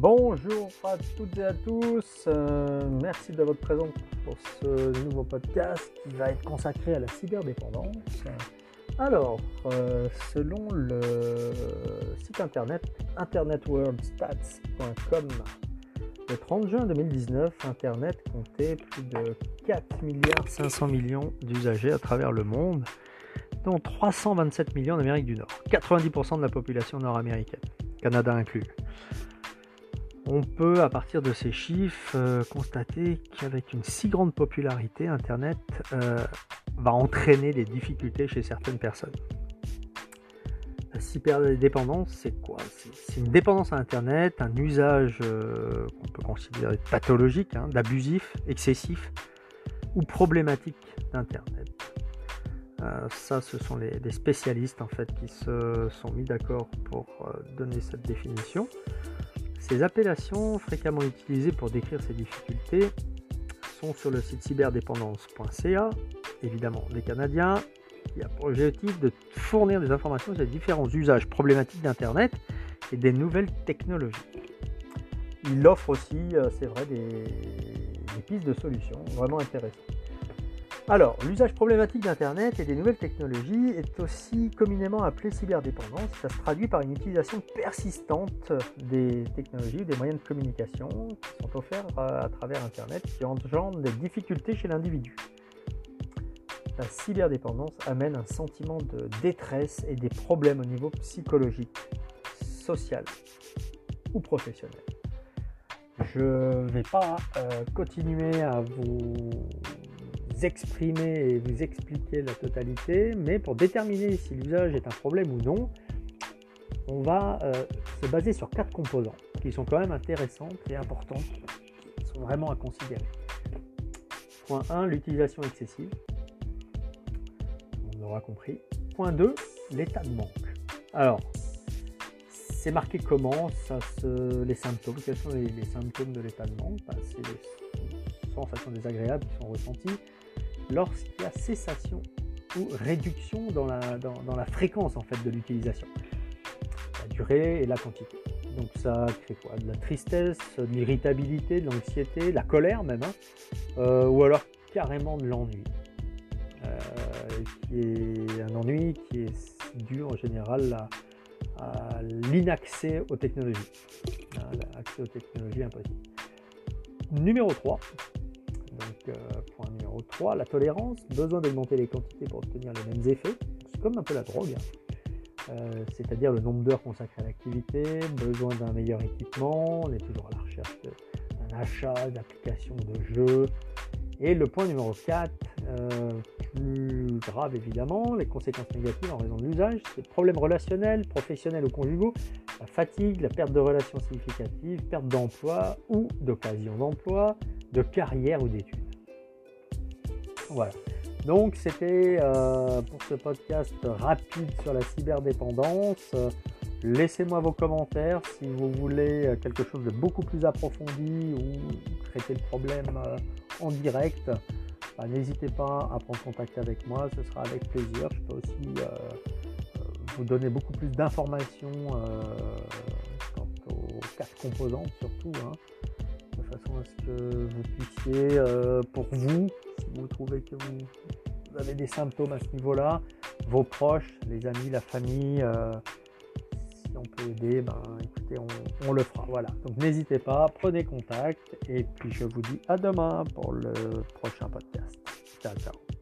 Bonjour à toutes et à tous, euh, merci de votre présence pour ce nouveau podcast qui va être consacré à la cyberdépendance. Alors, euh, selon le site internet internetworldstats.com, le 30 juin 2019, Internet comptait plus de 4 milliards 500 millions d'usagers à travers le monde, dont 327 millions en Amérique du Nord, 90% de la population nord-américaine, Canada inclus. On peut, à partir de ces chiffres, euh, constater qu'avec une si grande popularité, Internet euh, va entraîner des difficultés chez certaines personnes. La cyberdépendance, c'est quoi? C'est une dépendance à Internet, un usage euh, qu'on peut considérer pathologique, hein, d'abusif, excessif ou problématique d'Internet. ça, ce sont les, spécialistes en fait qui se sont mis d'accord pour donner cette définition. Ces appellations, fréquemment utilisées pour décrire ces difficultés, sont sur le site cyberdépendance.ca, évidemment des Canadiens, qui a pour objectif de fournir des informations sur les différents usages problématiques d'Internet et des nouvelles technologies. Il offre aussi, euh, c'est vrai, des, des pistes de solutions vraiment intéressantes. Alors, l'usage problématique d'Internet et des nouvelles technologies est aussi communément appelé cyberdépendance. Ça se traduit par une utilisation persistante des technologies, des moyens de communication qui sont offerts à travers Internet qui engendrent des difficultés chez l'individu. La cyberdépendance amène un sentiment de détresse et des problèmes au niveau psychologique, social ou professionnel. Je ne vais pas euh, continuer à vous exprimer et vous expliquer la totalité, mais pour déterminer si l'usage est un problème ou non, on va euh, se baser sur quatre composants qui sont quand même intéressantes et importantes, qui sont vraiment à considérer. Point 1, l'utilisation excessive. On l'aura compris. Point 2, l'état de manque. Alors, c'est marqué comment ça se, Les symptômes. Quels sont les, symptômes de l'état de manque? Bah, C'est les sensations désagréables qui sont ressenties lorsqu'il y a cessation ou réduction dans la, fréquence en fait de l'utilisation, la durée et la quantité. Donc ça crée quoi? De la tristesse, de l'irritabilité, de l'anxiété, la colère même, hein, euh, ou alors carrément de l'ennui. Euh, qui est un ennui qui est dû en général à, l'inaccès aux technologies. L'accès aux technologies impossible. Numéro 3, donc, euh, point numéro 3, la tolérance, besoin d'augmenter les quantités pour obtenir les mêmes effets. C'est comme un peu la drogue, hein. euh, c'est-à-dire le nombre d'heures consacrées à l'activité, besoin d'un meilleur équipement, on est toujours à la recherche d'un achat, d'applications de jeux. Et le point numéro 4, euh, plus grave évidemment, les conséquences négatives en raison de l'usage, c'est problèmes relationnels, professionnels ou conjugaux, la fatigue, la perte de relations significatives, perte d'emploi ou d'occasion d'emploi, de carrière ou d'études. Voilà. Donc c'était euh, pour ce podcast rapide sur la cyberdépendance. Laissez-moi vos commentaires si vous voulez quelque chose de beaucoup plus approfondi ou traiter le problème euh, en direct. Bah, n'hésitez pas à prendre contact avec moi, ce sera avec plaisir. Je peux aussi euh, vous donner beaucoup plus d'informations quant aux quatre composantes surtout. Hein façon à ce que vous puissiez, euh, pour vous, si vous trouvez que vous, avez des symptômes à ce niveau-là, vos proches, les amis, la famille, euh, si on peut aider, ben écoutez, on, le fera. Voilà. Donc n'hésitez pas, prenez contact et puis je vous dis à demain pour le prochain podcast. Ciao, ciao.